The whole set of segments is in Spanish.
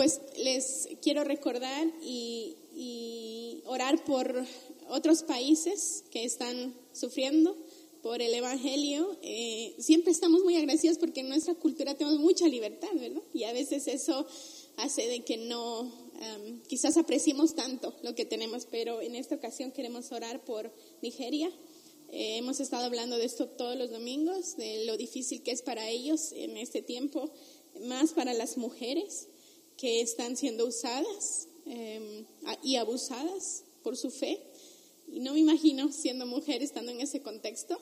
pues les quiero recordar y, orar por otros países que están sufriendo por el Evangelio. Eh, siempre estamos muy agradecidos porque en nuestra cultura tenemos mucha libertad, ¿verdad? Y a veces eso hace de que no, quizás apreciemos tanto lo que tenemos, pero en esta ocasión queremos orar por Nigeria. Eh, hemos estado hablando de esto todos los domingos, de lo difícil que es para ellos en este tiempo, más para las mujeres que están siendo usadas em, y abusadas por su fe. Y no me imagino siendo mujer estando en ese contexto,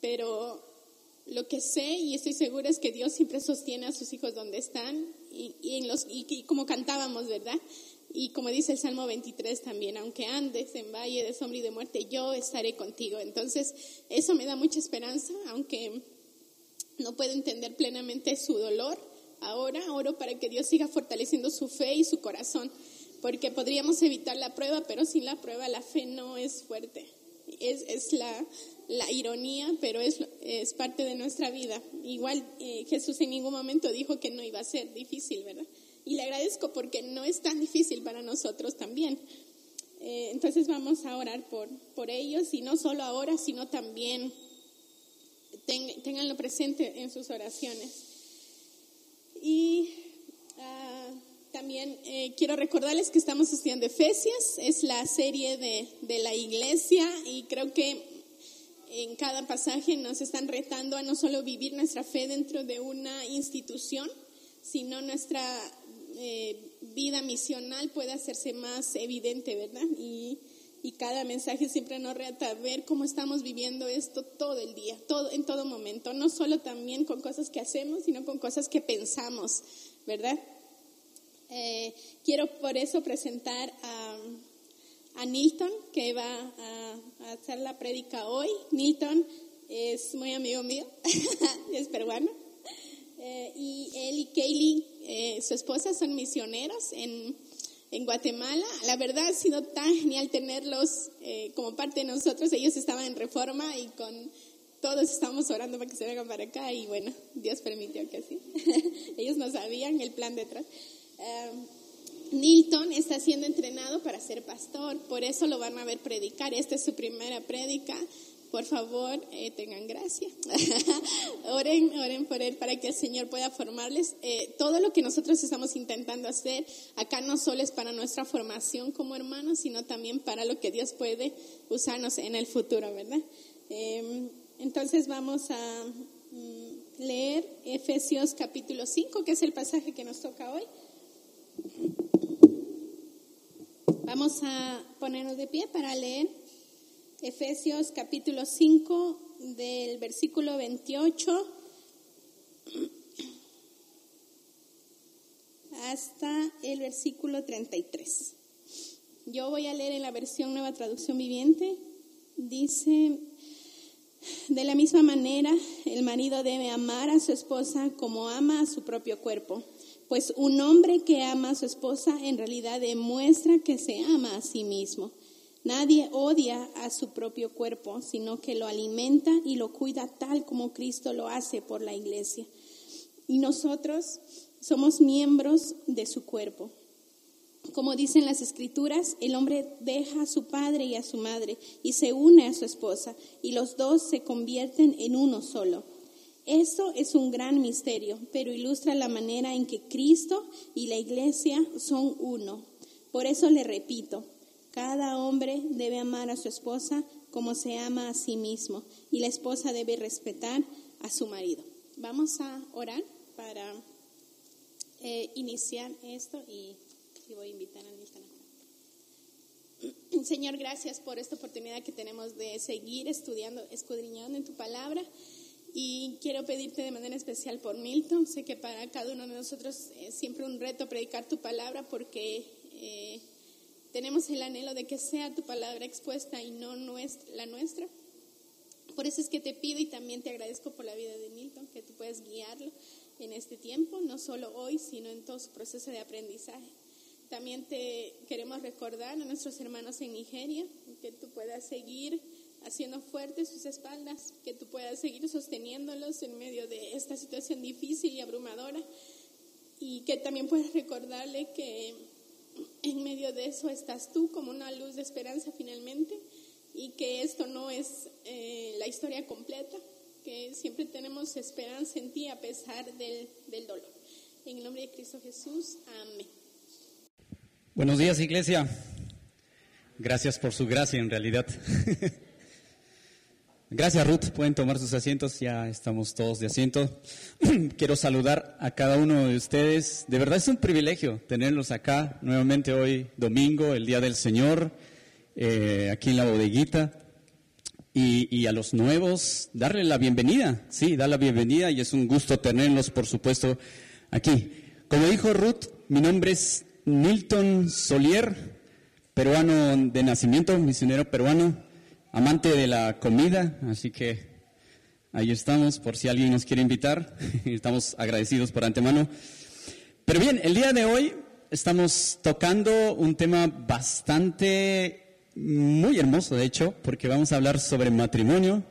pero lo que sé y estoy segura es que Dios siempre sostiene a sus hijos donde están y, y, como cantábamos, ¿verdad? Y como dice el Salmo 23 también, aunque andes en valle de sombra y de muerte, yo estaré contigo. Entonces, eso me da mucha esperanza, aunque no puedo entender plenamente su dolor. Ahora oro para que Dios siga fortaleciendo su fe y su corazón porque podríamos evitar la prueba, pero sin la prueba la fe no es fuerte. Es, es la, la, ironía, pero es, es, parte de nuestra vida. Igual eh, Jesús en ningún momento dijo que no iba a ser difícil, ¿verdad? Y le agradezco porque no es tan difícil para nosotros también. Eh, entonces vamos a orar por, por ellos y no solo ahora, sino también tenganlo presente en sus oraciones. Y también eh, quiero recordarles que estamos estudiando Efesias, es la serie de, de la iglesia y creo que en cada pasaje nos están retando a no solo vivir nuestra fe dentro de una institución, sino nuestra eh, vida misional puede hacerse más evidente, ¿verdad? Y, y, cada mensaje siempre nos reta a ver cómo estamos viviendo esto todo el día, todo, en todo momento, no solo también con cosas que hacemos, sino con cosas que pensamos, ¿verdad? Eh, quiero por eso presentar a, a Nilton, que va a, hacer la prédica hoy. Nilton es muy amigo mío, es peruano. Eh, y él y Kaylee, eh, su esposa, son misioneros en, en, Guatemala. La verdad ha sido tan genial tenerlos como parte de nosotros. Ellos estaban en reforma y con todos estamos orando para que se vengan para acá y bueno, Dios permitió que así. Ellos no sabían el plan detrás. Em, Nilton está siendo entrenado para ser pastor, por eso lo van a ver predicar. Esta es su primera prédica. Por favor, eh, tengan gracia. oren, oren por él para que el Señor pueda formarles. Eh, todo lo que nosotros estamos intentando hacer acá no solo es para nuestra formación como hermanos, sino también para lo que Dios puede usarnos en el futuro, ¿verdad? Em, entonces vamos a mm, leer Efesios capítulo 5, que es el pasaje que nos toca hoy. Vamos a ponernos de pie para leer Efesios capítulo 5 del versículo 28 hasta el versículo 33. Yo voy a leer en la versión Nueva Traducción Viviente. Dice, de la misma manera, el marido debe amar a su esposa como ama a su propio cuerpo pues un hombre que ama a su esposa en realidad demuestra que se ama a sí mismo. Nadie odia a su propio cuerpo, sino que lo alimenta y lo cuida tal como Cristo lo hace por la iglesia. Y nosotros somos miembros de su cuerpo. Como dicen las escrituras, el hombre deja a su padre y a su madre y se une a su esposa y los dos se convierten en uno solo. Eso es un gran misterio, pero ilustra la manera en que Cristo y la iglesia son uno. Por eso le repito, cada hombre debe amar a su esposa como se ama a sí mismo y la esposa debe respetar a su marido. Vamos a orar para eh, iniciar esto y, voy a invitar a Señor, gracias por esta oportunidad que tenemos de seguir estudiando, escudriñando en tu palabra. Y quiero pedirte de manera especial por Milton. Sé que para cada uno de nosotros es siempre un reto predicar tu palabra porque eh, tenemos el anhelo de que sea tu palabra expuesta y no la nuestra. Por eso es que te pido y también te agradezco por la vida de Milton, que tú puedas guiarlo en este tiempo, no solo hoy, sino en todo su proceso de aprendizaje. También te queremos recordar a nuestros hermanos en Nigeria, que tú puedas seguir haciendo fuertes sus espaldas, que tú puedas seguir sosteniéndolos en medio de esta situación difícil y abrumadora. y que también puedas recordarle que en medio de eso estás tú como una luz de esperanza finalmente y que esto no es eh, la historia completa, que siempre tenemos esperanza en ti a pesar del, del dolor. En el nombre de Cristo Jesús, amén. Buenos días, iglesia. Gracias por su gracia, en realidad. Gracias, Ruth. Pueden tomar sus asientos. Ya estamos todos de asiento. Quiero saludar a cada uno de ustedes. De verdad es un privilegio tenerlos acá nuevamente hoy, domingo, el Día del Señor, eh, aquí en la bodeguita. Y, y, a los nuevos, darle la bienvenida. Sí, dar la bienvenida y es un gusto tenerlos, por supuesto, aquí. Como dijo Ruth, mi nombre es Milton Solier, peruano de nacimiento, misionero peruano, amante de la comida, así que ahí estamos por si alguien nos quiere invitar. Estamos agradecidos por antemano. Pero bien, el día de hoy estamos tocando un tema bastante, muy hermoso, de hecho, porque vamos a hablar sobre matrimonio.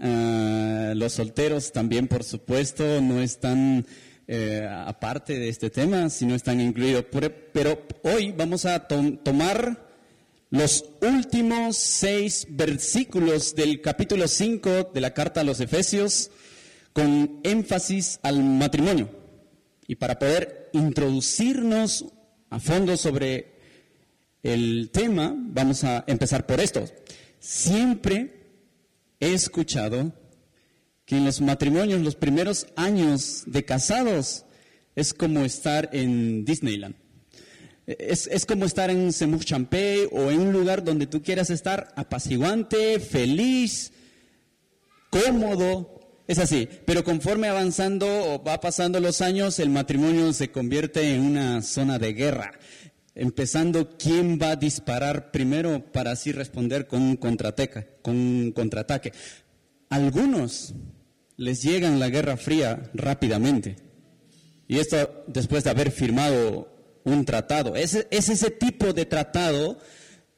Uh, los solteros también, por supuesto, no están eh, aparte de este tema, si no están incluidos. Pero hoy vamos a tomar los últimos seis versículos del capítulo 5 de la carta a los Efesios con énfasis al matrimonio. Y para poder introducirnos a fondo sobre el tema, vamos a empezar por esto. Siempre he escuchado que en los matrimonios, los primeros años de casados, es como estar en Disneyland. Es, es como estar en Semur Champey o en un lugar donde tú quieras estar apaciguante, feliz, cómodo. Es así. Pero conforme avanzando o va pasando los años, el matrimonio se convierte en una zona de guerra. Empezando quién va a disparar primero para así responder con un. Con un contraataque. Algunos les llega la Guerra Fría rápidamente. Y esto después de haber firmado un tratado. Es, es ese tipo de tratado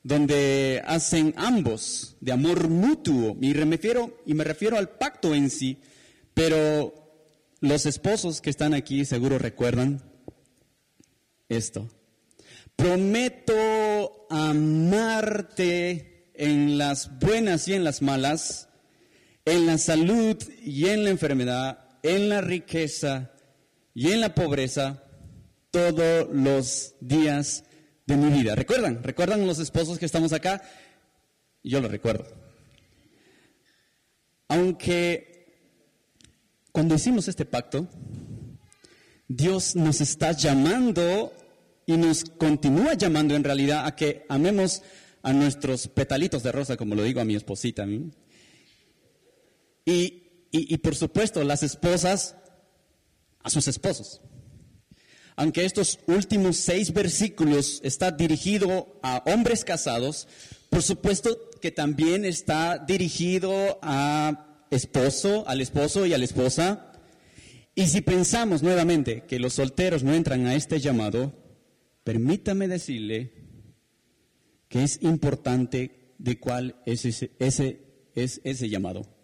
donde hacen ambos de amor mutuo. Y refiero, y me refiero al pacto en sí, pero los esposos que están aquí seguro recuerdan esto. Prometo amarte en las buenas y en las malas en la salud y en la enfermedad, en la riqueza y en la pobreza todos los días de mi vida. ¿Recuerdan? ¿Recuerdan los esposos que estamos acá? Yo lo recuerdo. Aunque cuando hicimos este pacto, Dios nos está llamando y nos continúa llamando en realidad a que amemos a nuestros petalitos de rosa, como lo digo a mi esposita. Y, por supuesto, las esposas a sus esposos. Aunque estos últimos seis versículos está dirigido a hombres casados, por supuesto que también está dirigido a esposo, al esposo y a la esposa. Y si pensamos nuevamente que los solteros no entran a este llamado, permítame decirle que es importante de cuál es ese, ese, es ese llamado.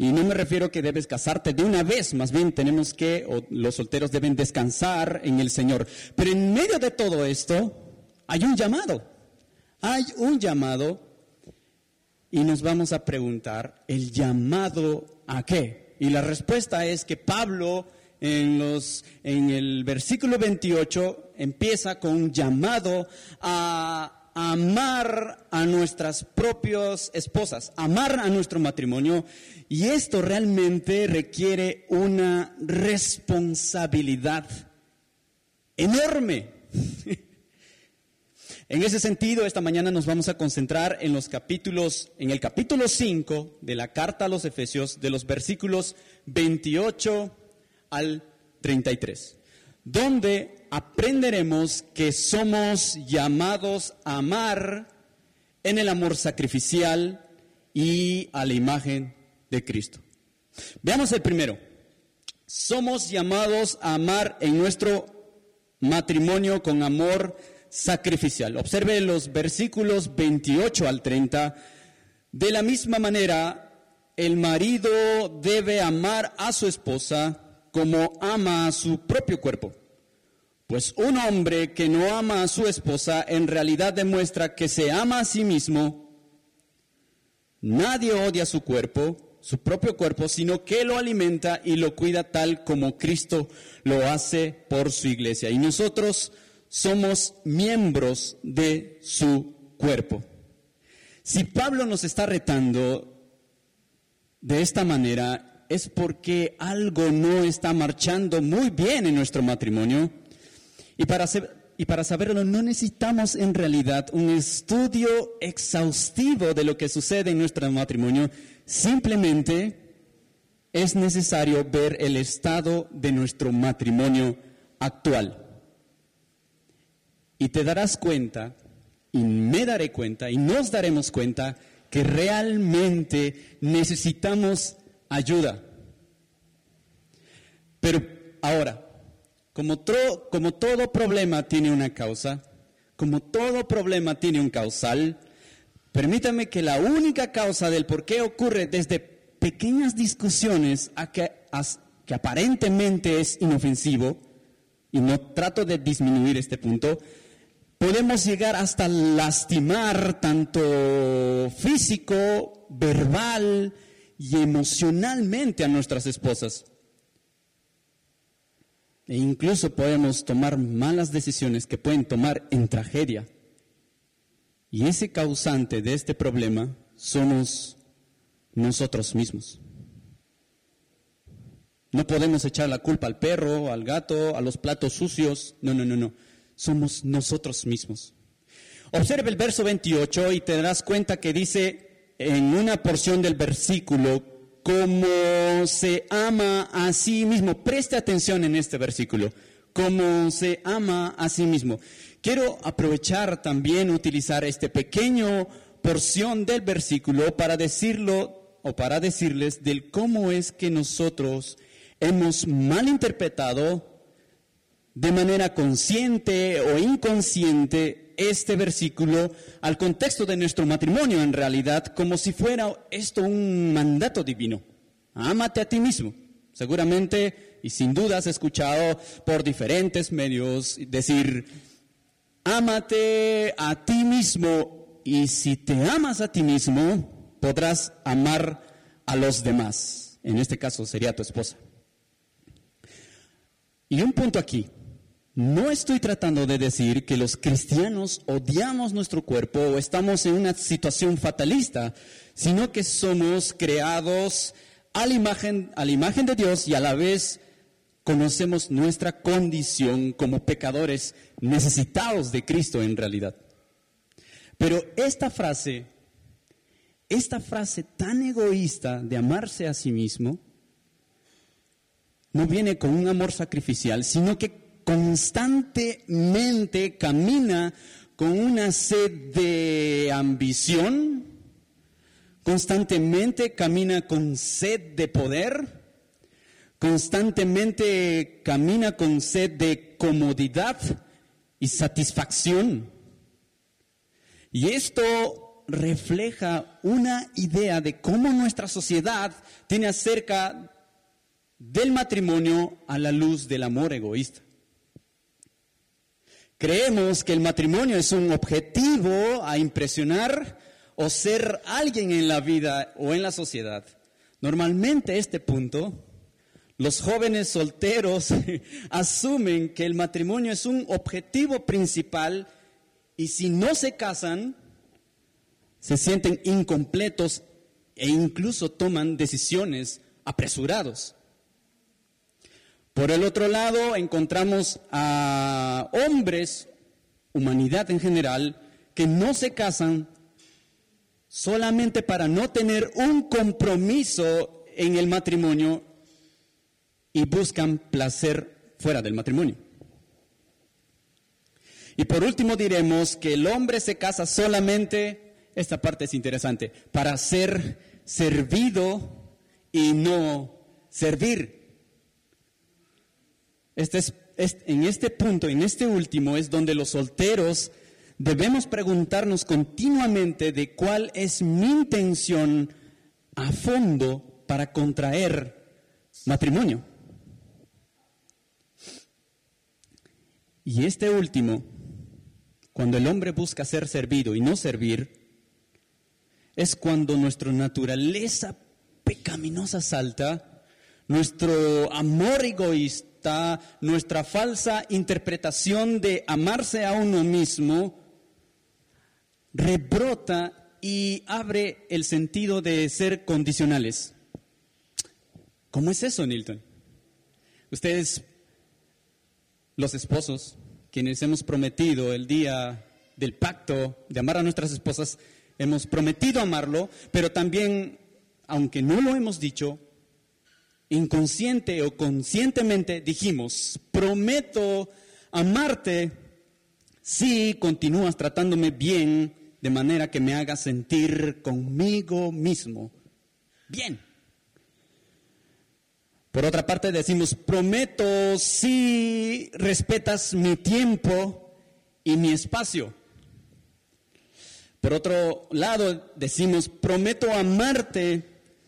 Y no me refiero que debes casarte de una vez, más bien tenemos que, o los solteros deben descansar en el Señor. Pero en medio de todo esto hay un llamado, hay un llamado y nos vamos a preguntar, ¿el llamado a qué? Y la respuesta es que Pablo en, los, en el versículo 28 empieza con un llamado a amar a nuestras propias esposas, amar a nuestro matrimonio. Y esto realmente requiere una responsabilidad enorme. En ese sentido, esta mañana nos vamos a concentrar en los capítulos, en el capítulo 5 de la carta a los Efesios, de los versículos 28 al 33 donde aprenderemos que somos llamados a amar en el amor sacrificial y a la imagen de Cristo. Veamos el primero. Somos llamados a amar en nuestro matrimonio con amor sacrificial. Observe los versículos 28 al 30. De la misma manera, el marido debe amar a su esposa como ama a su propio cuerpo. Pues un hombre que no ama a su esposa en realidad demuestra que se ama a sí mismo. Nadie odia su cuerpo, su propio cuerpo, sino que lo alimenta y lo cuida tal como Cristo lo hace por su iglesia. Y nosotros somos miembros de su cuerpo. Si Pablo nos está retando de esta manera, es porque algo no está marchando muy bien en nuestro matrimonio. Y para, saberlo no necesitamos en realidad un estudio exhaustivo de lo que sucede en nuestro matrimonio, simplemente es necesario ver el estado de nuestro matrimonio actual. Y te darás cuenta, y me daré cuenta, y nos daremos cuenta que realmente necesitamos ayuda. Pero ahora, como, todo problema tiene una causa, como todo problema tiene un causal, permítame que la única causa del por qué ocurre desde pequeñas discusiones a que aparentemente es inofensivo, y no trato de disminuir este punto, podemos llegar hasta lastimar tanto físico, verbal y emocionalmente a nuestras esposas. E incluso podemos tomar malas decisiones que pueden tomar en tragedia. Y ese causante de este problema somos nosotros mismos. No podemos echar la culpa al perro, al gato, a los platos sucios. No, no, no, no. Somos nosotros mismos. Observe el verso 28 y te darás cuenta que dice en una porción del versículo, como se ama a sí mismo. Preste atención en este versículo, como se ama a sí mismo. Quiero aprovechar también, utilizar este pequeño porción del versículo para decirlo o para decirles del cómo es que nosotros hemos malinterpretado de manera consciente o inconsciente este versículo al contexto de nuestro matrimonio en realidad, como si fuera esto un mandato divino. Ámate a ti mismo. Seguramente y sin duda has escuchado por diferentes medios decir, ámate a ti mismo y si te amas a ti mismo, podrás amar a los demás. En este caso sería tu esposa. Y un punto aquí, no estoy tratando de decir que los cristianos odiamos nuestro cuerpo o estamos en una situación fatalista, sino que somos creados a la imagen, a la imagen de Dios y a la vez conocemos nuestra condición como pecadores necesitados de Cristo en realidad. Pero esta frase, esta frase tan egoísta de amarse a sí mismo, no viene con un amor sacrificial, sino que constantemente camina con una sed de ambición, constantemente camina con sed de poder, constantemente camina con sed de comodidad y satisfacción. Y esto refleja una idea de cómo nuestra sociedad tiene acerca del matrimonio a la luz del amor egoísta. Creemos que el matrimonio es un objetivo a impresionar o ser alguien en la vida o en la sociedad. Normalmente este punto, los jóvenes solteros asumen que el matrimonio es un objetivo principal y si no se casan, se sienten incompletos e incluso toman decisiones apresurados. Por el otro lado, encontramos a hombres, humanidad en general, que no se casan solamente para no tener un compromiso en el matrimonio y buscan placer fuera del matrimonio. Y por último diremos que el hombre se casa solamente, esta parte es interesante, para ser servido y no servir. Este en este punto, en este último, es donde los solteros debemos preguntarnos continuamente de cuál es mi intención a fondo para contraer matrimonio. Y este último, cuando el hombre busca ser servido y no servir, es cuando nuestra naturaleza pecaminosa salta nuestro amor egoísta, nuestra falsa interpretación de amarse a uno mismo, rebrota y abre el sentido de ser condicionales. ¿Cómo es eso, Nilton? Ustedes, los esposos, quienes hemos prometido el día del pacto de amar a nuestras esposas, hemos prometido amarlo, pero también, aunque no lo hemos dicho, inconsciente o conscientemente dijimos, prometo amarte si continúas tratándome bien de manera que me haga sentir conmigo mismo bien. Por otra parte decimos, prometo si respetas mi tiempo y mi espacio. Por otro lado decimos, prometo amarte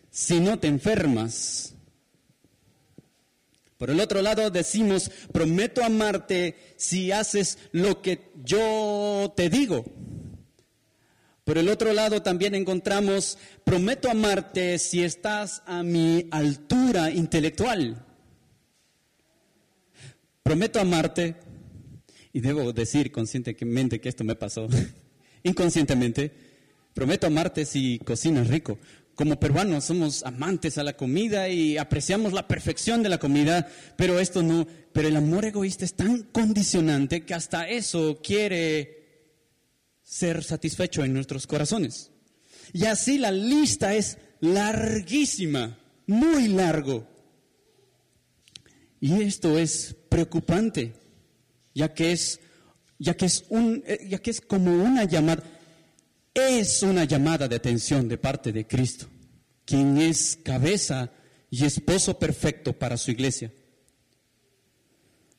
si no te enfermas. Por el otro lado decimos, prometo amarte si haces lo que yo te digo. Por el otro lado también encontramos, prometo amarte si estás a mi altura intelectual. Prometo amarte, y debo decir conscientemente que esto me pasó, inconscientemente, prometo amarte si cocinas rico. Como peruanos somos amantes a la comida y apreciamos la perfección de la comida, pero esto no, pero el amor egoísta es tan condicionante que hasta eso quiere ser satisfecho en nuestros corazones. Y así la lista es larguísima, muy largo. Y esto es preocupante, ya que es, ya que es, un, eh, ya que es como una llamada, es una llamada de atención de parte de Cristo, quien es cabeza y esposo perfecto para su iglesia.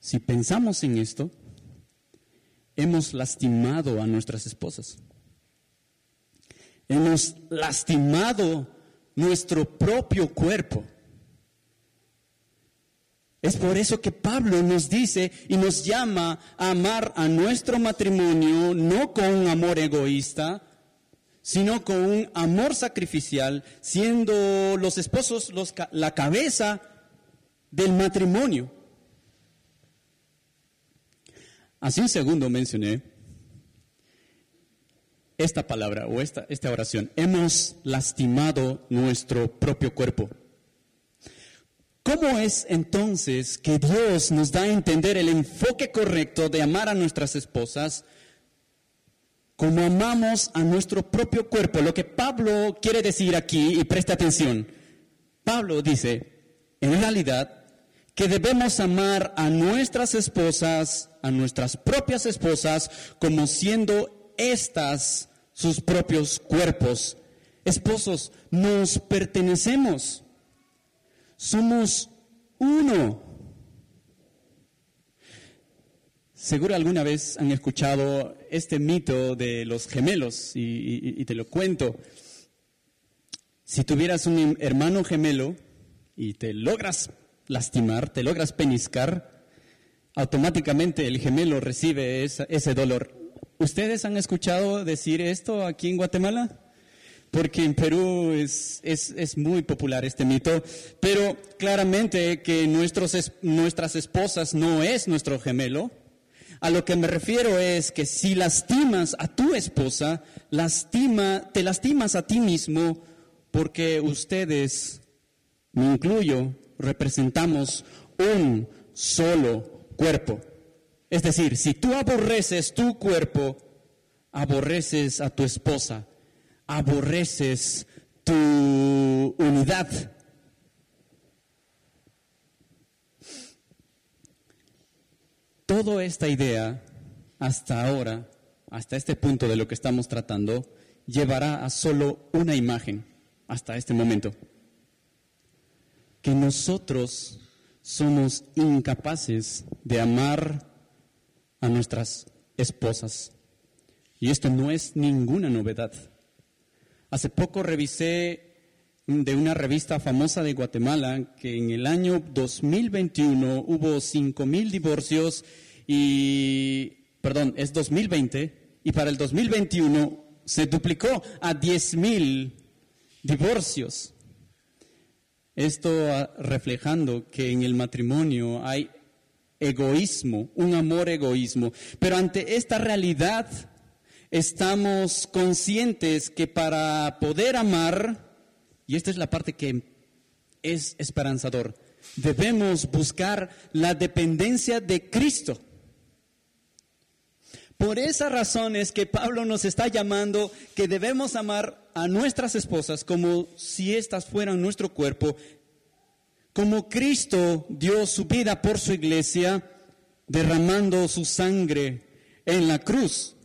Si pensamos en esto, hemos lastimado a nuestras esposas. Hemos lastimado nuestro propio cuerpo. Es por eso que Pablo nos dice y nos llama a amar a nuestro matrimonio no con un amor egoísta, sino con un amor sacrificial, siendo los esposos los, la cabeza del matrimonio. Así un segundo mencioné esta palabra o esta, esta oración. Hemos lastimado nuestro propio cuerpo. ¿Cómo es entonces que Dios nos da a entender el enfoque correcto de amar a nuestras esposas como amamos a nuestro propio cuerpo? Lo que Pablo quiere decir aquí, y preste atención, Pablo dice, en realidad, que debemos amar a nuestras esposas, a nuestras propias esposas, como siendo estas sus propios cuerpos. Esposos, nos pertenecemos. Somos uno. Seguro alguna vez han escuchado este mito de los gemelos y, te lo cuento. Si tuvieras un hermano gemelo y te logras lastimar, te logras peniscar, automáticamente el gemelo recibe ese dolor. ¿Ustedes han escuchado decir esto aquí en Guatemala? Porque en Perú es, es, muy popular este mito, pero claramente que nuestros, nuestras esposas no es nuestro gemelo. A lo que me refiero es que si lastimas a tu esposa, lastima, te lastimas a ti mismo porque ustedes, me incluyo, representamos un solo cuerpo. Es decir, si tú aborreces tu cuerpo, aborreces a tu esposa, aborreces tu unidad. Toda esta idea, hasta ahora, hasta este punto de lo que estamos tratando, llevará a solo una imagen, hasta este momento que nosotros somos incapaces de amar a nuestras esposas. Y esto no es ninguna novedad. Hace poco revisé de una revista famosa de Guatemala que en el año 2021 hubo 5.000 divorcios y, perdón, es 2020 y para el 2021 se duplicó a 10.000 divorcios. Esto reflejando que en el matrimonio hay egoísmo, un amor egoísmo. Pero ante esta realidad estamos conscientes que para poder amar, y esta es la parte que es esperanzador, debemos buscar la dependencia de Cristo. Por esa razón es que Pablo nos está llamando que debemos amar a nuestras esposas como si éstas fueran nuestro cuerpo, como Cristo dio su vida por su iglesia, derramando su sangre en la cruz.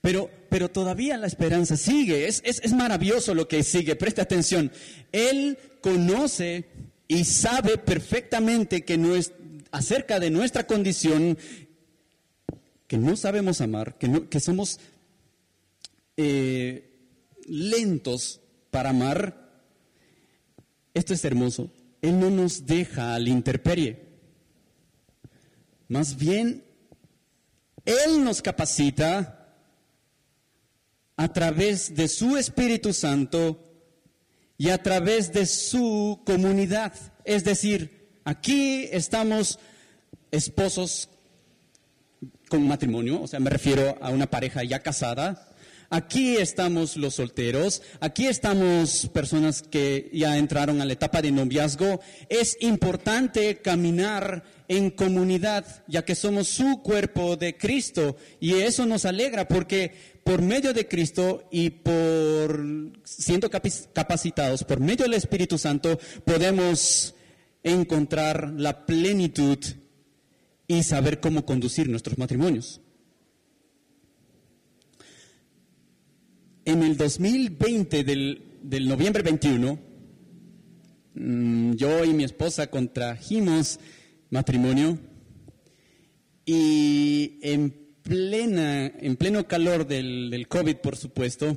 Pero, pero todavía la esperanza sigue, es, es maravilloso lo que sigue, presta atención. Él conoce y sabe perfectamente que no es, acerca de nuestra condición que no sabemos amar, que, que somos eh, lentos para amar, esto es hermoso. Él no nos deja a la interperie. Más bien, Él nos capacita a través de su Espíritu Santo y a través de su comunidad. Es decir, aquí estamos esposos con matrimonio, o sea, me refiero a una pareja ya casada. Aquí estamos los solteros, aquí estamos personas que ya entraron a la etapa de noviazgo. Es importante caminar en comunidad, ya que somos su cuerpo de Cristo. Y eso nos alegra porque por medio de Cristo y por siendo capacitados, por medio del Espíritu Santo, podemos encontrar la plenitud y saber cómo conducir nuestros matrimonios. En el 2020 del, del noviembre 21, mm, yo y mi esposa contrajimos matrimonio y en, plena, en pleno calor del, COVID, por supuesto,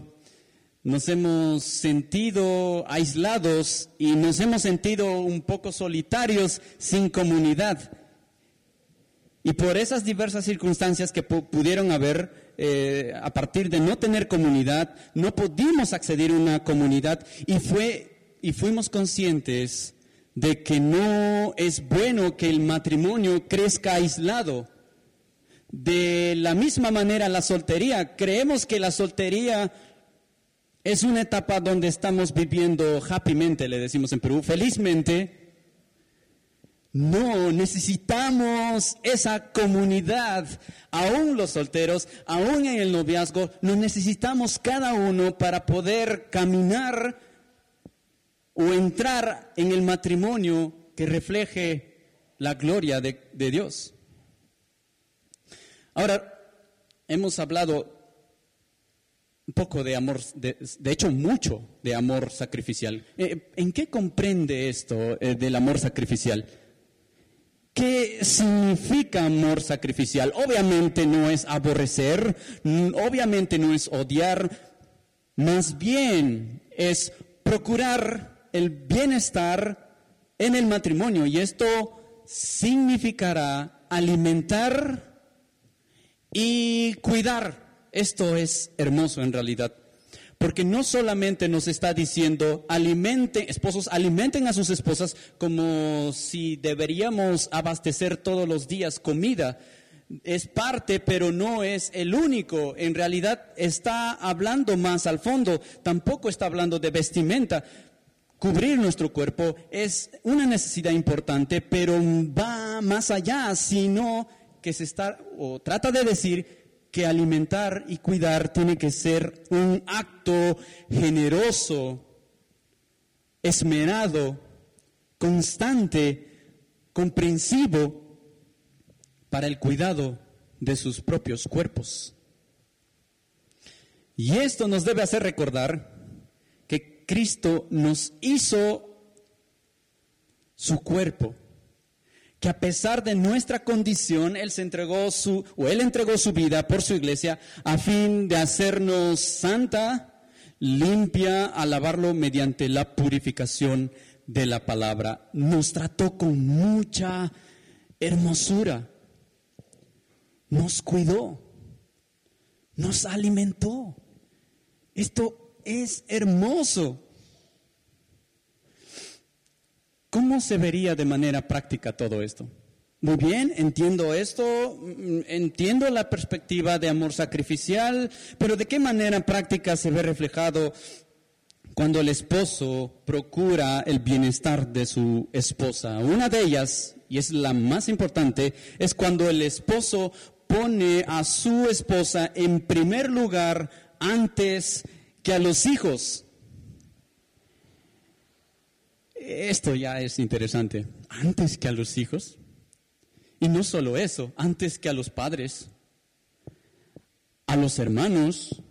nos hemos sentido aislados y nos hemos sentido un poco solitarios, sin comunidad. Y por esas diversas circunstancias que pudieron haber, eh, a partir de no tener comunidad, no pudimos acceder a una comunidad y, fue, y fuimos conscientes de que no es bueno que el matrimonio crezca aislado. De la misma manera la soltería, creemos que la soltería es una etapa donde estamos viviendo happymente, le decimos en Perú, felizmente, no, necesitamos esa comunidad, aún los solteros, aún en el noviazgo, nos necesitamos cada uno para poder caminar o entrar en el matrimonio que refleje la gloria de, Dios. Ahora, hemos hablado un poco de amor, de, hecho mucho de amor sacrificial. Eh, ¿En qué comprende esto eh, del amor sacrificial? ¿Qué significa amor sacrificial? Obviamente no es aborrecer, obviamente no es odiar, más bien es procurar el bienestar en el matrimonio y esto significará alimentar y cuidar. Esto es hermoso en realidad. Porque no solamente nos está diciendo, alimenten, esposos, alimenten a sus esposas como si deberíamos abastecer todos los días comida. Es parte, pero no es el único. En realidad está hablando más al fondo. Tampoco está hablando de vestimenta. Cubrir nuestro cuerpo es una necesidad importante, pero va más allá, sino que se está, o trata de decir que alimentar y cuidar tiene que ser un acto generoso, esmerado, constante, comprensivo para el cuidado de sus propios cuerpos. Y esto nos debe hacer recordar Cristo nos hizo su cuerpo que a pesar de nuestra condición, Él se entregó su, o Él entregó su vida por su iglesia a fin de hacernos santa, limpia, alabarlo mediante la purificación de la palabra. Nos trató con mucha hermosura. nos cuidó, nos alimentó. Esto es hermoso. ¿Cómo se vería de manera práctica todo esto? Muy bien, entiendo esto, mm, entiendo la perspectiva de amor sacrificial, pero ¿de qué manera práctica se ve reflejado cuando el esposo procura el bienestar de su esposa? Una de ellas, y es la más importante, es cuando el esposo pone a su esposa en primer lugar antes que a los hijos. Esto ya es interesante. Antes que a los hijos. Y no solo eso, antes que a los padres, a los hermanos,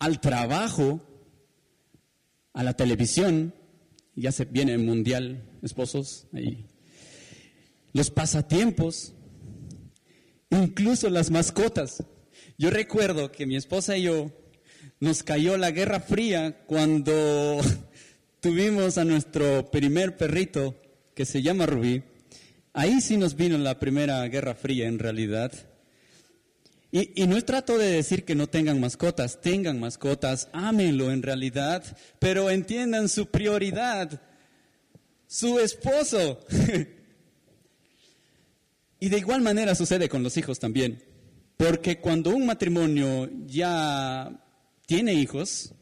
al trabajo, a la televisión, ya se viene el mundial, esposos, ahí. Los pasatiempos, incluso las mascotas. Yo recuerdo que mi esposa y yo nos cayó la Guerra Fría cuando tuvimos a nuestro primer perrito que se llama Rubí. Ahí sí nos vino la primera Guerra Fría en realidad. Y, no trato de decir que no tengan mascotas, tengan mascotas, ámenlo en realidad, pero entiendan su prioridad, su esposo. y de igual manera sucede con los hijos también, porque cuando un matrimonio ya tiene hijos,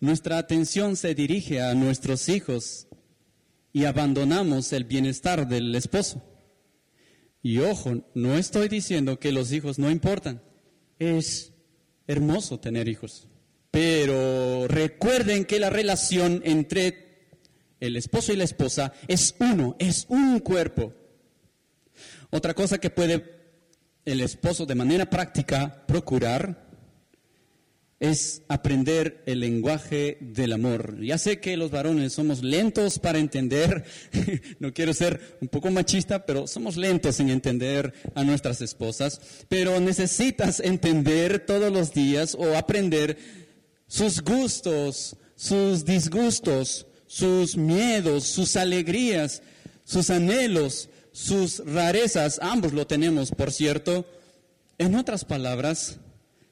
nuestra atención se dirige a nuestros hijos y abandonamos el bienestar del esposo. Y ojo, no estoy diciendo que los hijos no importan. Es hermoso tener hijos. Pero recuerden que la relación entre el esposo y la esposa es uno, es un cuerpo. Otra cosa que puede el esposo de manera práctica procurar es aprender el lenguaje del amor. Ya sé que los varones somos lentos para entender, no quiero ser un poco machista, pero somos lentos en entender a nuestras esposas, pero necesitas entender todos los días o aprender sus gustos, sus disgustos, sus miedos, sus alegrías, sus anhelos, sus rarezas, ambos lo tenemos, por cierto. En otras palabras,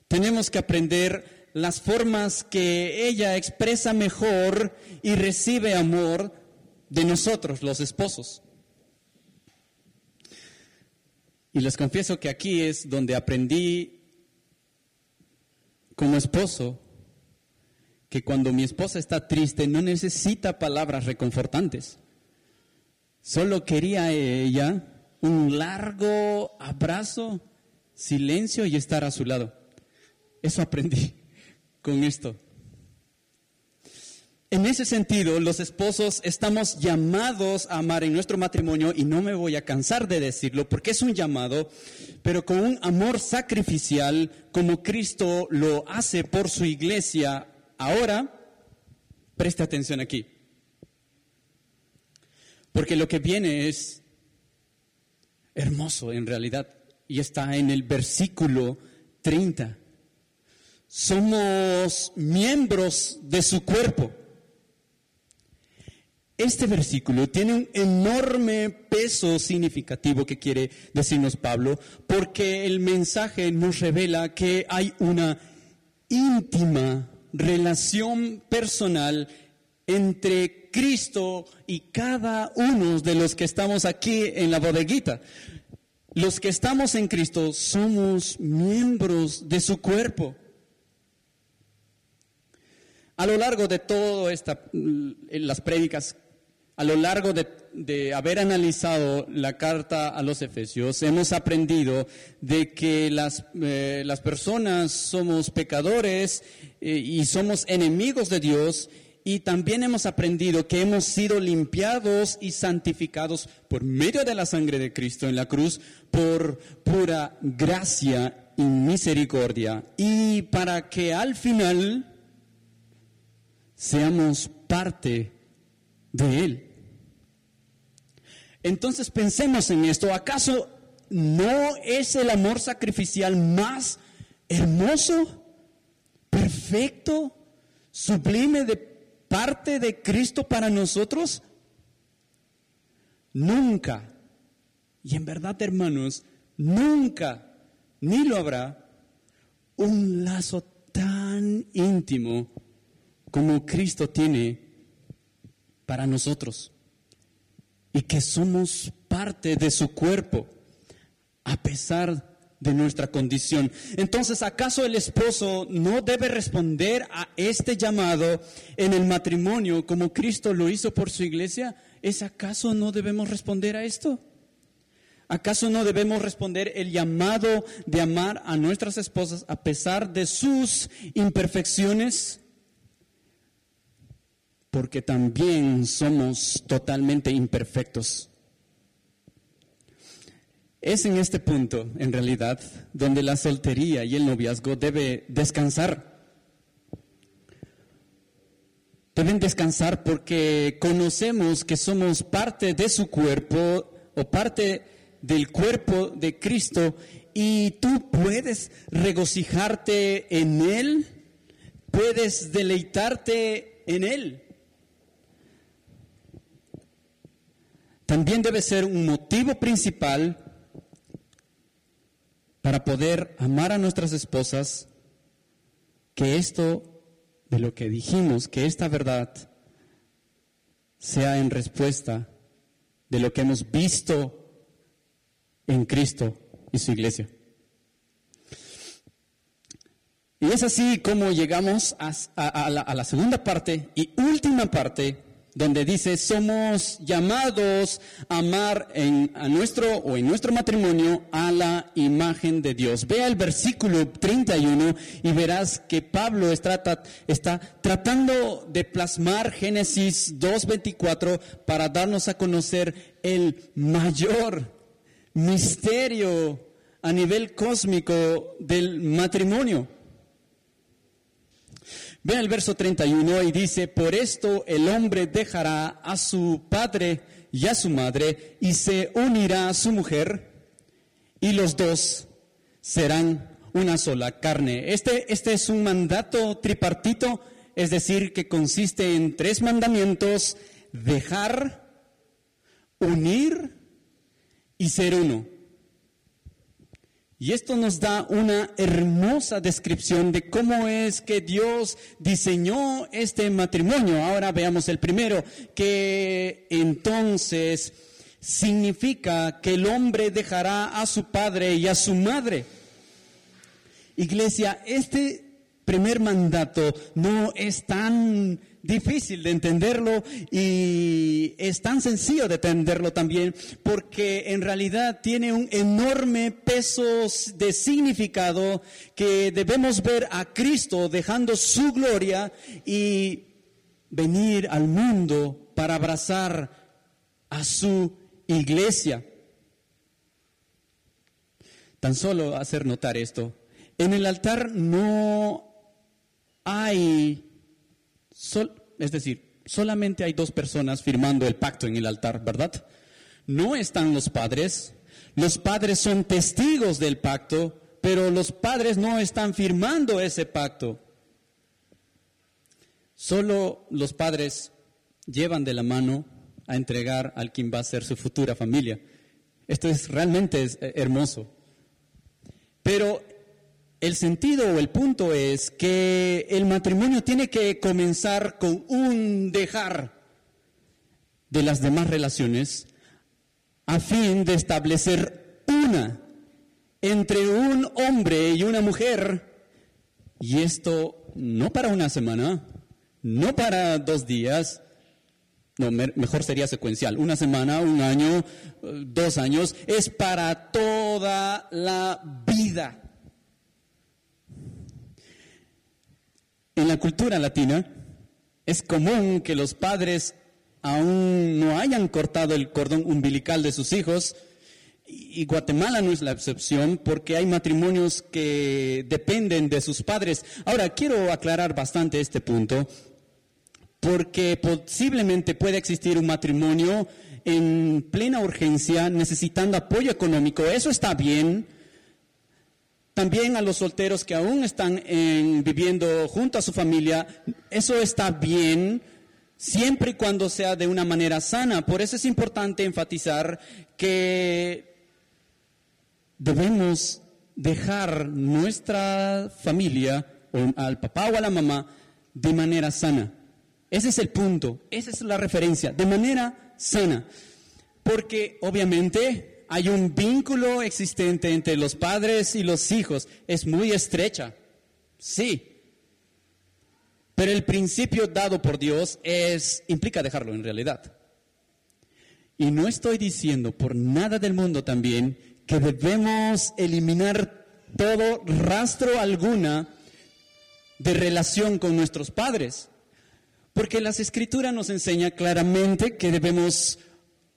tenemos que aprender las formas que ella expresa mejor y recibe amor de nosotros, los esposos. Y les confieso que aquí es donde aprendí como esposo que cuando mi esposa está triste no necesita palabras reconfortantes. Solo quería ella un largo abrazo, silencio y estar a su lado. Eso aprendí con esto. En ese sentido, los esposos estamos llamados a amar en nuestro matrimonio y no me voy a cansar de decirlo porque es un llamado, pero con un amor sacrificial como Cristo lo hace por su iglesia. Ahora, preste atención aquí, porque lo que viene es hermoso en realidad y está en el versículo 30 somos miembros de su cuerpo. Este versículo tiene un enorme peso significativo que quiere decirnos Pablo, porque el mensaje nos revela que hay una íntima relación personal entre Cristo y cada uno de los que estamos aquí en la bodeguita. Los que estamos en Cristo somos miembros de su cuerpo. A lo largo de todas las prédicas, a lo largo de, haber analizado la carta a los Efesios, hemos aprendido de que las, eh, las personas somos pecadores eh, y somos enemigos de Dios y también hemos aprendido que hemos sido limpiados y santificados por medio de la sangre de Cristo en la cruz por pura gracia y misericordia. Y para que al final seamos parte de Él. Entonces pensemos en esto. ¿Acaso no es el amor sacrificial más hermoso, perfecto, sublime de parte de Cristo para nosotros? Nunca. Y en verdad, hermanos, nunca, ni lo habrá, un lazo tan íntimo como Cristo tiene para nosotros y que somos parte de su cuerpo a pesar de nuestra condición. Entonces, ¿acaso el esposo no debe responder a este llamado en el matrimonio como Cristo lo hizo por su iglesia? ¿Es acaso no debemos responder a esto? ¿Acaso no debemos responder el llamado de amar a nuestras esposas a pesar de sus imperfecciones? Porque también somos totalmente imperfectos. Es en este punto, en realidad, donde la soltería y el noviazgo debe descansar. Deben descansar porque conocemos que somos parte de su cuerpo o parte del cuerpo de Cristo y tú puedes regocijarte en Él, puedes deleitarte en Él. También debe ser un motivo principal para poder amar a nuestras esposas que esto de lo que dijimos, que esta verdad sea en respuesta de lo que hemos visto en Cristo y su iglesia. Y es así como llegamos a, la, a, la, segunda parte y última parte donde dice, somos llamados a amar en, a nuestro o en nuestro matrimonio a la imagen de Dios. Vea el versículo 31 y verás que Pablo está, está tratando de plasmar Génesis 2.24 para darnos a conocer el mayor misterio a nivel cósmico del matrimonio. Ve el verso 31 y dice, por esto el hombre dejará a su padre y a su madre y se unirá a su mujer y los dos serán una sola carne. Este, este es un mandato tripartito, es decir, que consiste en tres mandamientos, dejar, unir y ser uno. Y esto nos da una hermosa descripción de cómo es que Dios diseñó este matrimonio. Ahora veamos el primero, que entonces significa que el hombre dejará a su padre y a su madre. Iglesia, este primer mandato no es tan difícil de entenderlo y es tan sencillo de entenderlo también porque en realidad tiene un enorme peso de significado que debemos ver a Cristo dejando su gloria y venir al mundo para abrazar a su iglesia. Tan solo hacer notar esto. En el altar no hay es decir, solamente hay dos personas firmando el pacto en el altar, ¿verdad? No están los padres. Los padres son testigos del pacto, pero los padres no están firmando ese pacto. Solo los padres llevan de la mano a entregar al quien va a ser su futura familia. Esto es realmente eh, hermoso. Pero el sentido o el punto es que el matrimonio tiene que comenzar con un dejar de las demás relaciones a fin de establecer una entre un hombre y una mujer. Y esto no para una semana, no para dos días, no, mejor sería secuencial, una semana, un año, dos años, es para toda la vida. En la cultura latina es común que los padres aún no hayan cortado el cordón umbilical de sus hijos y Guatemala no es la excepción porque hay matrimonios que dependen de sus padres. Ahora, quiero aclarar bastante este punto porque posiblemente puede existir un matrimonio en plena urgencia necesitando apoyo económico. Eso está bien también a los solteros que aún están viviendo junto a su familia, eso está bien siempre y cuando sea de una manera sana. Por eso es importante enfatizar que debemos dejar nuestra familia, al papá o a la mamá, de manera sana. Ese es el punto, esa es la referencia, de manera sana. Porque obviamente hay un vínculo existente entre los padres y los hijos, es muy estrecha, sí. Pero el principio dado por Dios es implica dejarlo en realidad. Y no estoy diciendo por nada del mundo también que debemos eliminar todo rastro alguna de relación con nuestros padres. Porque las escrituras nos enseña claramente que debemos,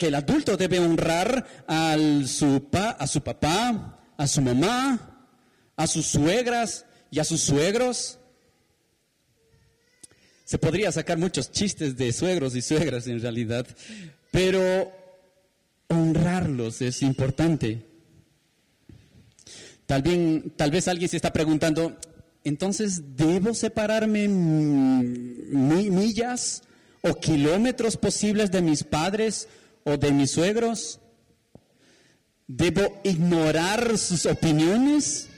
que el adulto debe honrar al su a su papá, a su mamá, a sus suegras y a sus suegros. Se podría sacar muchos chistes de suegros y suegras en realidad, pero honrarlos es importante. Tal, bien, tal vez alguien se está preguntando, entonces, ¿debo separarme millas o kilómetros posibles de mis padres o de mis suegros? ¿Debo ignorar sus opiniones?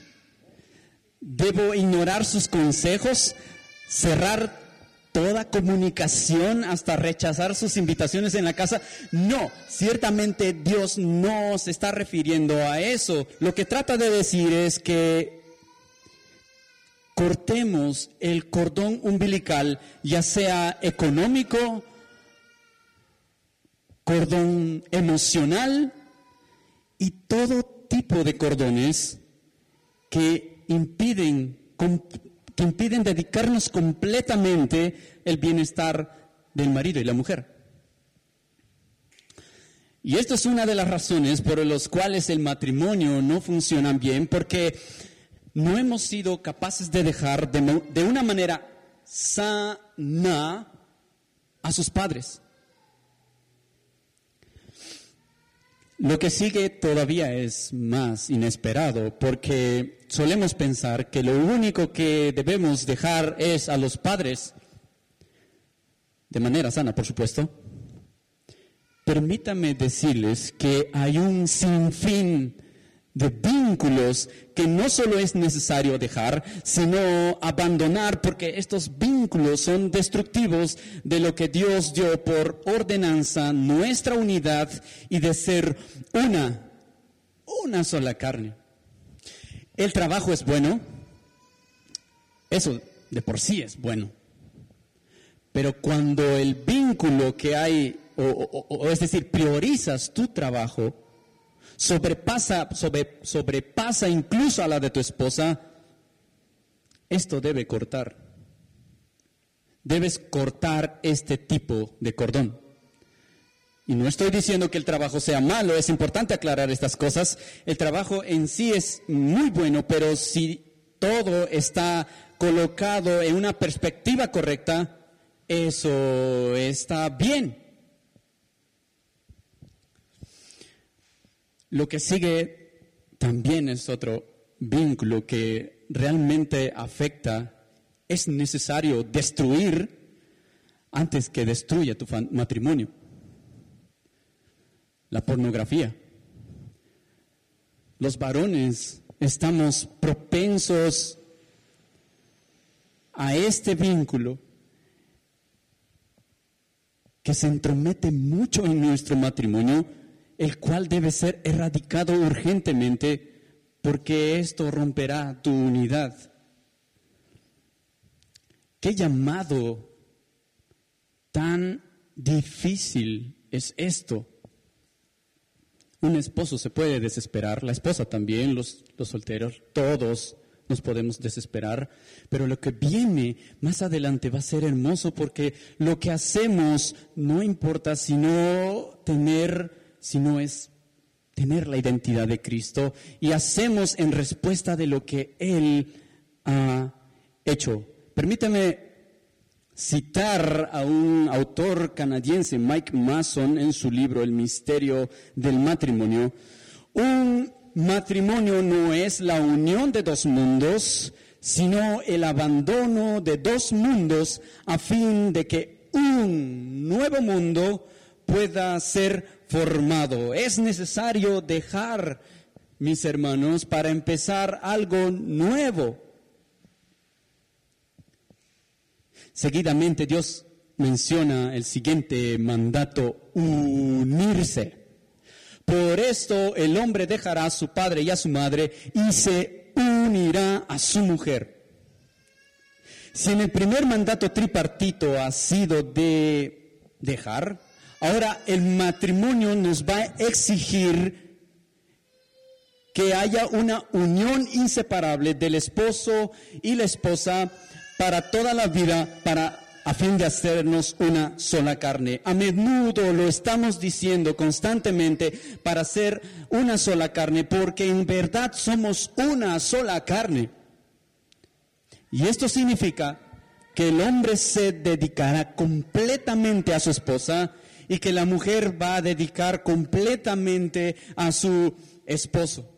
¿Debo ignorar sus consejos? ¿Cerrar toda comunicación hasta rechazar sus invitaciones en la casa? No, ciertamente Dios no se está refiriendo a eso. Lo que trata de decir es que cortemos el cordón umbilical, ya sea económico, cordón emocional y todo tipo de cordones que impiden, que impiden dedicarnos completamente el bienestar del marido y la mujer. Y esto es una de las razones por las cuales el matrimonio no funciona bien, porque no hemos sido capaces de dejar de, una manera sana a sus padres. Lo que sigue todavía es más inesperado porque solemos pensar que lo único que debemos dejar es a los padres, de manera sana, por supuesto. Permítame decirles que hay un sinfín de vínculos que no solo es necesario dejar, sino abandonar, porque estos vínculos son destructivos de lo que Dios dio por ordenanza, nuestra unidad y de ser una, una sola carne. El trabajo es bueno, eso de por sí es bueno, pero cuando el vínculo que hay, o, es decir, priorizas tu trabajo, sobrepasa, sobrepasa incluso a la de tu esposa, esto debe cortar. Debes cortar este tipo de cordón. Y no estoy diciendo que el trabajo sea malo, es importante aclarar estas cosas. El trabajo en sí es muy bueno, pero si todo está colocado en una perspectiva correcta, eso está bien. Lo que sigue también es otro vínculo que realmente afecta. Es necesario destruir antes que destruya tu matrimonio. La pornografía. Los varones estamos propensos a este vínculo que se entromete mucho en nuestro matrimonio el cual debe ser erradicado urgentemente porque esto romperá tu unidad. ¿Qué llamado tan difícil es esto? Un esposo se puede desesperar, la esposa también, los, los solteros, todos nos podemos desesperar, pero lo que viene más adelante va a ser hermoso porque lo que hacemos no importa sino tener sino es tener la identidad de Cristo y hacemos en respuesta de lo que Él ha hecho. Permítame citar a un autor canadiense, Mike Mason, en su libro El misterio del matrimonio. Un matrimonio no es la unión de dos mundos, sino el abandono de dos mundos a fin de que un nuevo mundo pueda ser formado. Es necesario dejar mis hermanos, para empezar algo nuevo. Seguidamente Dios menciona el siguiente mandato, unirse. Por esto el hombre dejará a su padre y a su madre y se unirá a su mujer. Si en el primer mandato tripartito ha sido de dejar, ahora el matrimonio nos va a exigir que haya una unión inseparable del esposo y la esposa para toda la vida, para a fin de hacernos una sola carne. A menudo lo estamos diciendo constantemente para ser una sola carne, porque en verdad somos una sola carne. Y esto significa que el hombre se dedicará completamente a su esposa y que la mujer va a dedicar completamente a su esposo.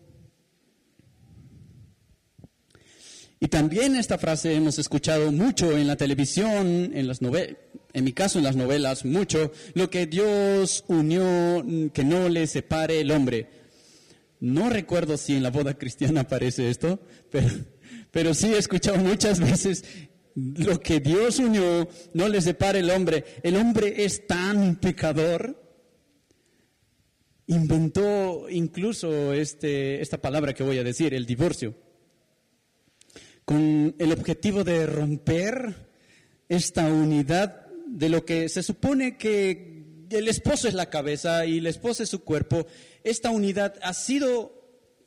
Y también esta frase hemos escuchado mucho en la televisión, en las novelas, en mi caso en las novelas, mucho, lo que Dios unió, que no le separe el hombre. No recuerdo si en la boda cristiana aparece esto, pero, pero sí he escuchado muchas veces lo que Dios unió, no le separe el hombre. El hombre es tan pecador inventó incluso este, esta palabra que voy a decir, el divorcio con el objetivo de romper esta unidad de lo que se supone que el esposo es la cabeza y la esposa es su cuerpo. Esta unidad ha sido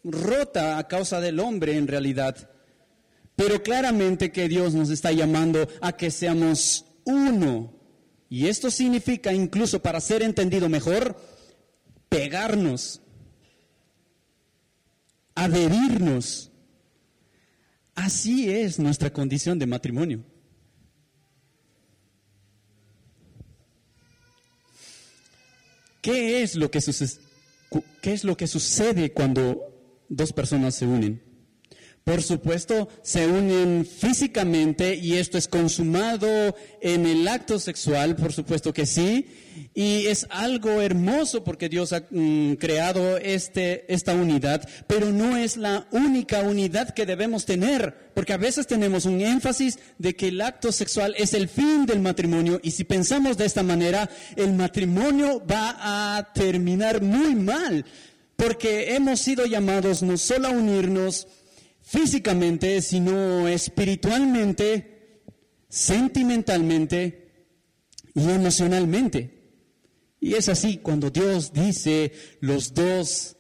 rota a causa del hombre en realidad. Pero claramente que Dios nos está llamando a que seamos uno. Y esto significa, incluso para ser entendido mejor, pegarnos, adherirnos Así es nuestra condición de matrimonio. ¿Qué es lo que, sucede cuando dos personas se unen? Por supuesto, se unen físicamente y esto es consumado en el acto sexual, por supuesto que sí. Y es algo hermoso porque Dios ha mm, creado este, esta unidad, pero no es la única unidad que debemos tener, porque a veces tenemos un énfasis de que el acto sexual es el fin del matrimonio y si pensamos de esta manera, el matrimonio va a terminar muy mal, porque hemos sido llamados no solo a unirnos, físicamente, sino espiritualmente, sentimentalmente y emocionalmente. Y es así cuando Dios dice, los dos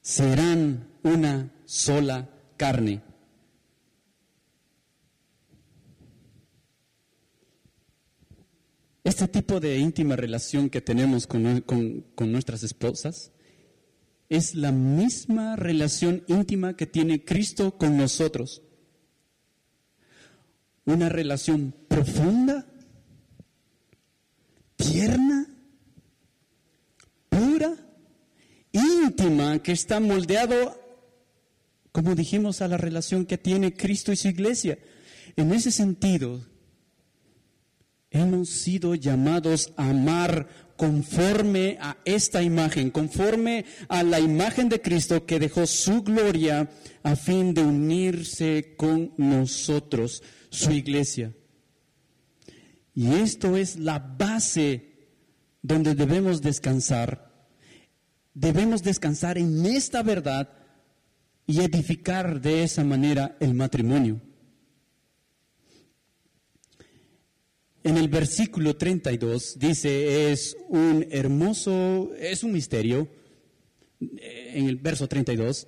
serán una sola carne. Este tipo de íntima relación que tenemos con, con nuestras esposas es la misma relación íntima que tiene Cristo con nosotros. Una relación profunda, tierna, pura, íntima, que está moldeado, como dijimos, a la relación que tiene Cristo y su iglesia. En ese sentido, hemos sido llamados a amar conforme a esta imagen, conforme a la imagen de Cristo que dejó su gloria a fin de unirse con nosotros, su iglesia. Y esto es la base donde debemos descansar. Debemos descansar en esta verdad y edificar de esa manera el matrimonio. En el versículo 32 dice, es un hermoso, es un misterio, en el verso 32,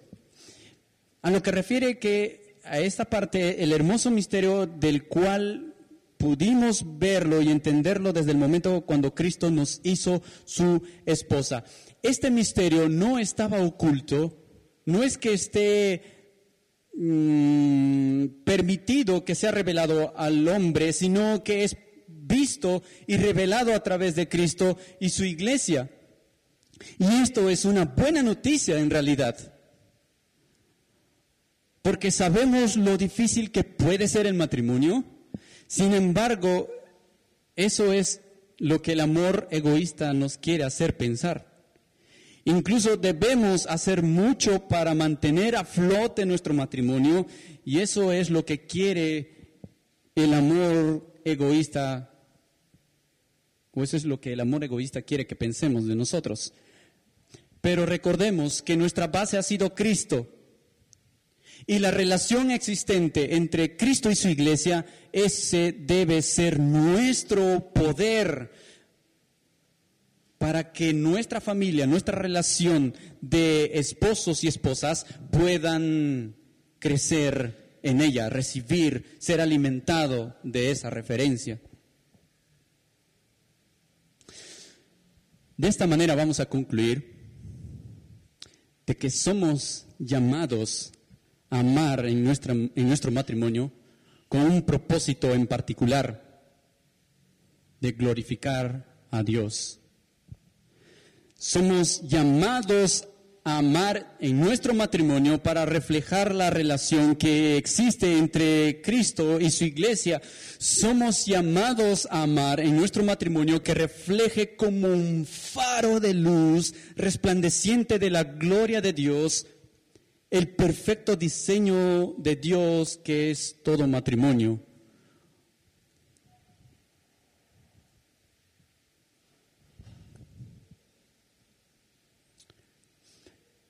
a lo que refiere que a esta parte, el hermoso misterio del cual pudimos verlo y entenderlo desde el momento cuando Cristo nos hizo su esposa. Este misterio no estaba oculto, no es que esté mm, permitido que sea revelado al hombre, sino que es y revelado a través de Cristo y su iglesia. Y esto es una buena noticia en realidad. Porque sabemos lo difícil que puede ser el matrimonio. Sin embargo, eso es lo que el amor egoísta nos quiere hacer pensar. Incluso debemos hacer mucho para mantener a flote nuestro matrimonio y eso es lo que quiere el amor egoísta, o eso es lo que el amor egoísta quiere que pensemos de nosotros. Pero recordemos que nuestra base ha sido Cristo y la relación existente entre Cristo y su iglesia, ese debe ser nuestro poder para que nuestra familia, nuestra relación de esposos y esposas puedan crecer en ella, recibir, ser alimentado de esa referencia. De esta manera vamos a concluir de que somos llamados a amar en, nuestra, en nuestro matrimonio con un propósito en particular de glorificar a Dios. Somos llamados amar en nuestro matrimonio para reflejar la relación que existe entre Cristo y su iglesia. Somos llamados a amar en nuestro matrimonio que refleje como un faro de luz resplandeciente de la gloria de Dios el perfecto diseño de Dios que es todo matrimonio.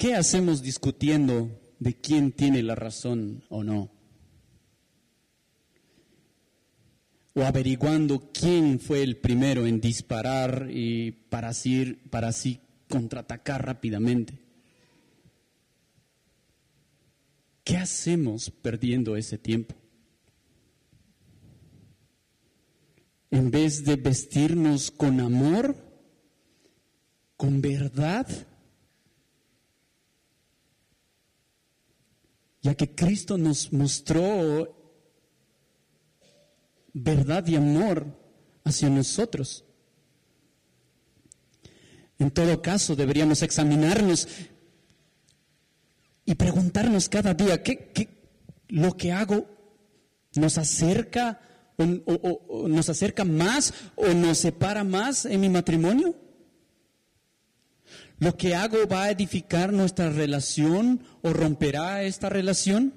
¿Qué hacemos discutiendo de quién tiene la razón o no? O averiguando quién fue el primero en disparar y para así, para así contraatacar rápidamente. ¿Qué hacemos perdiendo ese tiempo? En vez de vestirnos con amor, con verdad, ya que Cristo nos mostró verdad y amor hacia nosotros. En todo caso, deberíamos examinarnos y preguntarnos cada día, ¿qué, qué lo que hago nos acerca o, nos acerca más o nos separa más en mi matrimonio? ¿Lo que hago va a edificar nuestra relación o romperá esta relación?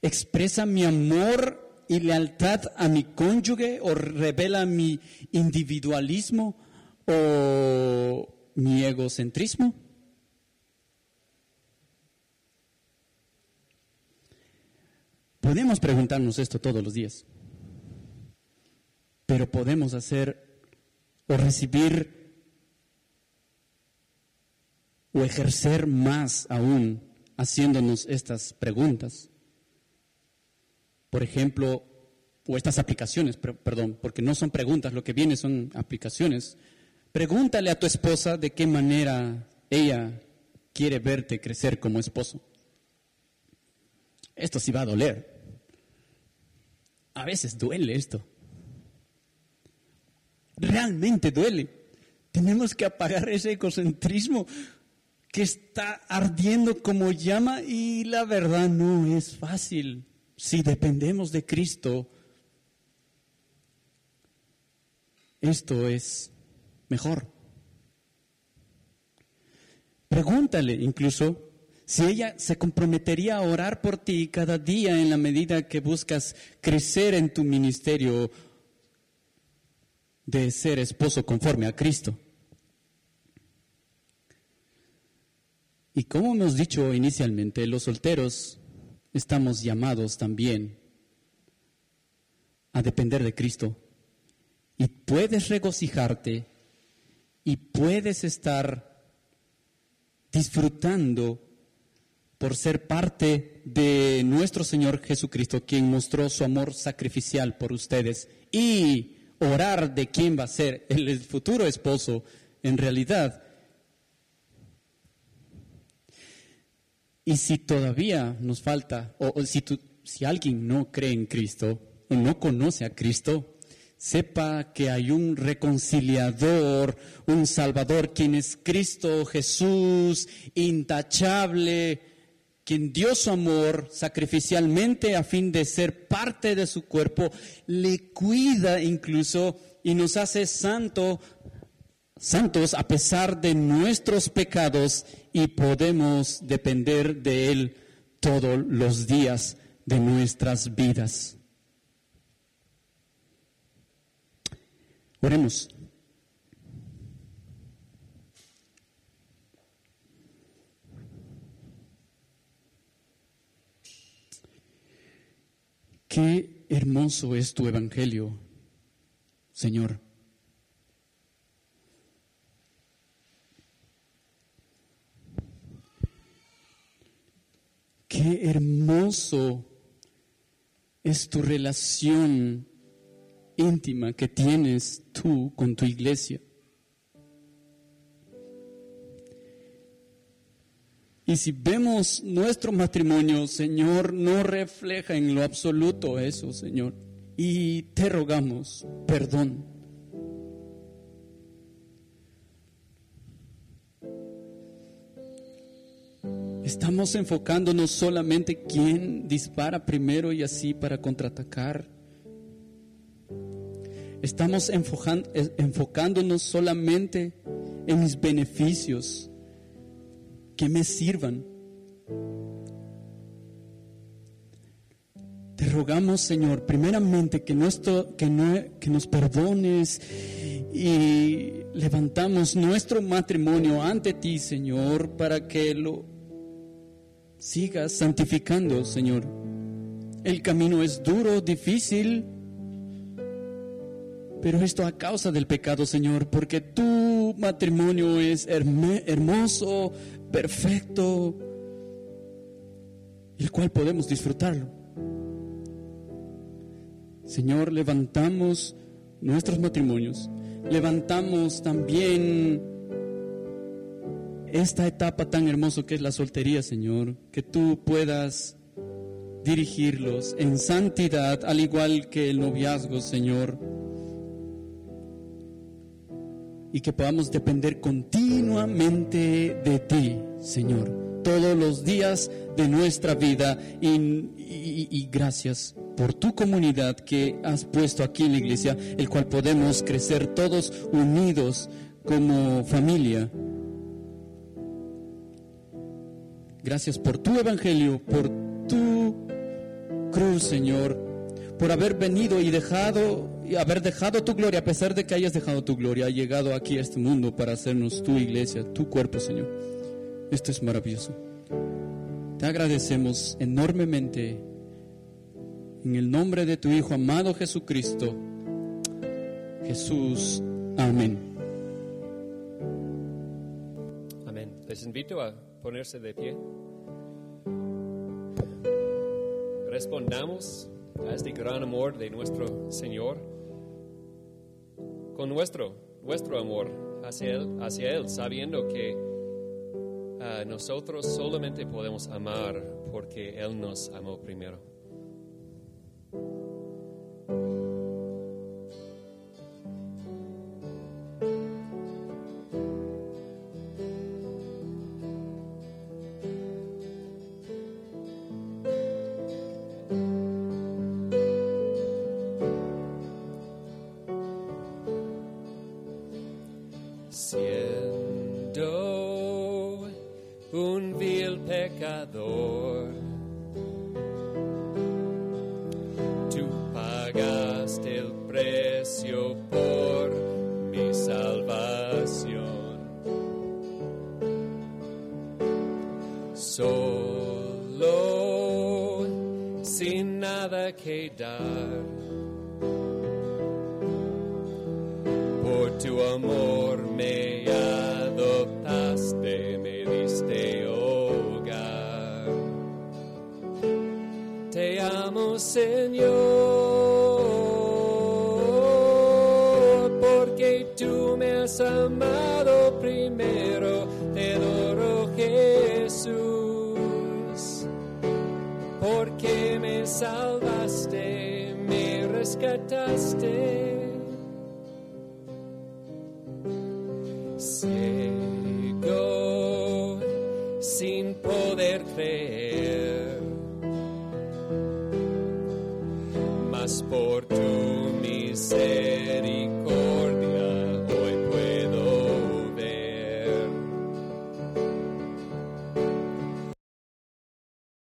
¿Expresa mi amor y lealtad a mi cónyuge o revela mi individualismo o mi egocentrismo? Podemos preguntarnos esto todos los días, pero podemos hacer o recibir o ejercer más aún haciéndonos estas preguntas. Por ejemplo, o estas aplicaciones, perdón, porque no son preguntas, lo que viene son aplicaciones. Pregúntale a tu esposa de qué manera ella quiere verte crecer como esposo. Esto sí va a doler. A veces duele esto. Realmente duele. Tenemos que apagar ese egocentrismo está ardiendo como llama y la verdad no es fácil. Si dependemos de Cristo, esto es mejor. Pregúntale incluso si ella se comprometería a orar por ti cada día en la medida que buscas crecer en tu ministerio de ser esposo conforme a Cristo. Y como hemos dicho inicialmente, los solteros estamos llamados también a depender de Cristo. Y puedes regocijarte y puedes estar disfrutando por ser parte de nuestro Señor Jesucristo, quien mostró su amor sacrificial por ustedes, y orar de quién va a ser el futuro esposo en realidad Y si todavía nos falta, o, si, si alguien no cree en Cristo o no conoce a Cristo, sepa que hay un reconciliador, un salvador, quien es Cristo Jesús, intachable, quien dio su amor sacrificialmente a fin de ser parte de su cuerpo, le cuida incluso y nos hace santo santos a pesar de nuestros pecados y podemos depender de Él todos los días de nuestras vidas. Oremos. Qué hermoso es tu evangelio, Señor. Qué hermoso es tu relación íntima que tienes tú con tu iglesia. Y si vemos nuestro matrimonio, Señor, no refleja en lo absoluto eso, Señor. Y te rogamos perdón. Estamos enfocándonos solamente quién dispara primero y así para contraatacar. Estamos enfocándonos solamente en mis beneficios que me sirvan. Te rogamos, Señor, primeramente que, nuestro, que, que nos perdones y levantamos nuestro matrimonio ante ti, Señor, para que lo sigas santificando, Señor. El camino es duro, difícil, pero esto a causa del pecado, Señor, porque tu matrimonio es hermoso, perfecto, el cual podemos disfrutarlo. Señor, levantamos nuestros matrimonios, levantamos también esta etapa tan hermosa que es la soltería, Señor, que tú puedas dirigirlos en santidad, al igual que el noviazgo, Señor y que podamos depender continuamente de ti, Señor, todos los días de nuestra vida y, gracias por tu comunidad que has puesto aquí en la iglesia, el cual podemos crecer todos unidos como familia. Gracias por tu evangelio, por tu cruz, Señor, por haber venido y dejado y haber dejado tu gloria, a pesar de que hayas dejado tu gloria, ha llegado aquí a este mundo para hacernos tu iglesia, tu cuerpo, Señor. Esto es maravilloso. Te agradecemos enormemente en el nombre de tu Hijo amado Jesucristo. Jesús, amén. Amén. Les invito a ponerse de pie. Respondamos a este gran amor de nuestro Señor con nuestro, nuestro amor hacia Él, hacia él sabiendo que ah, nosotros solamente podemos amar porque Él nos amó primero.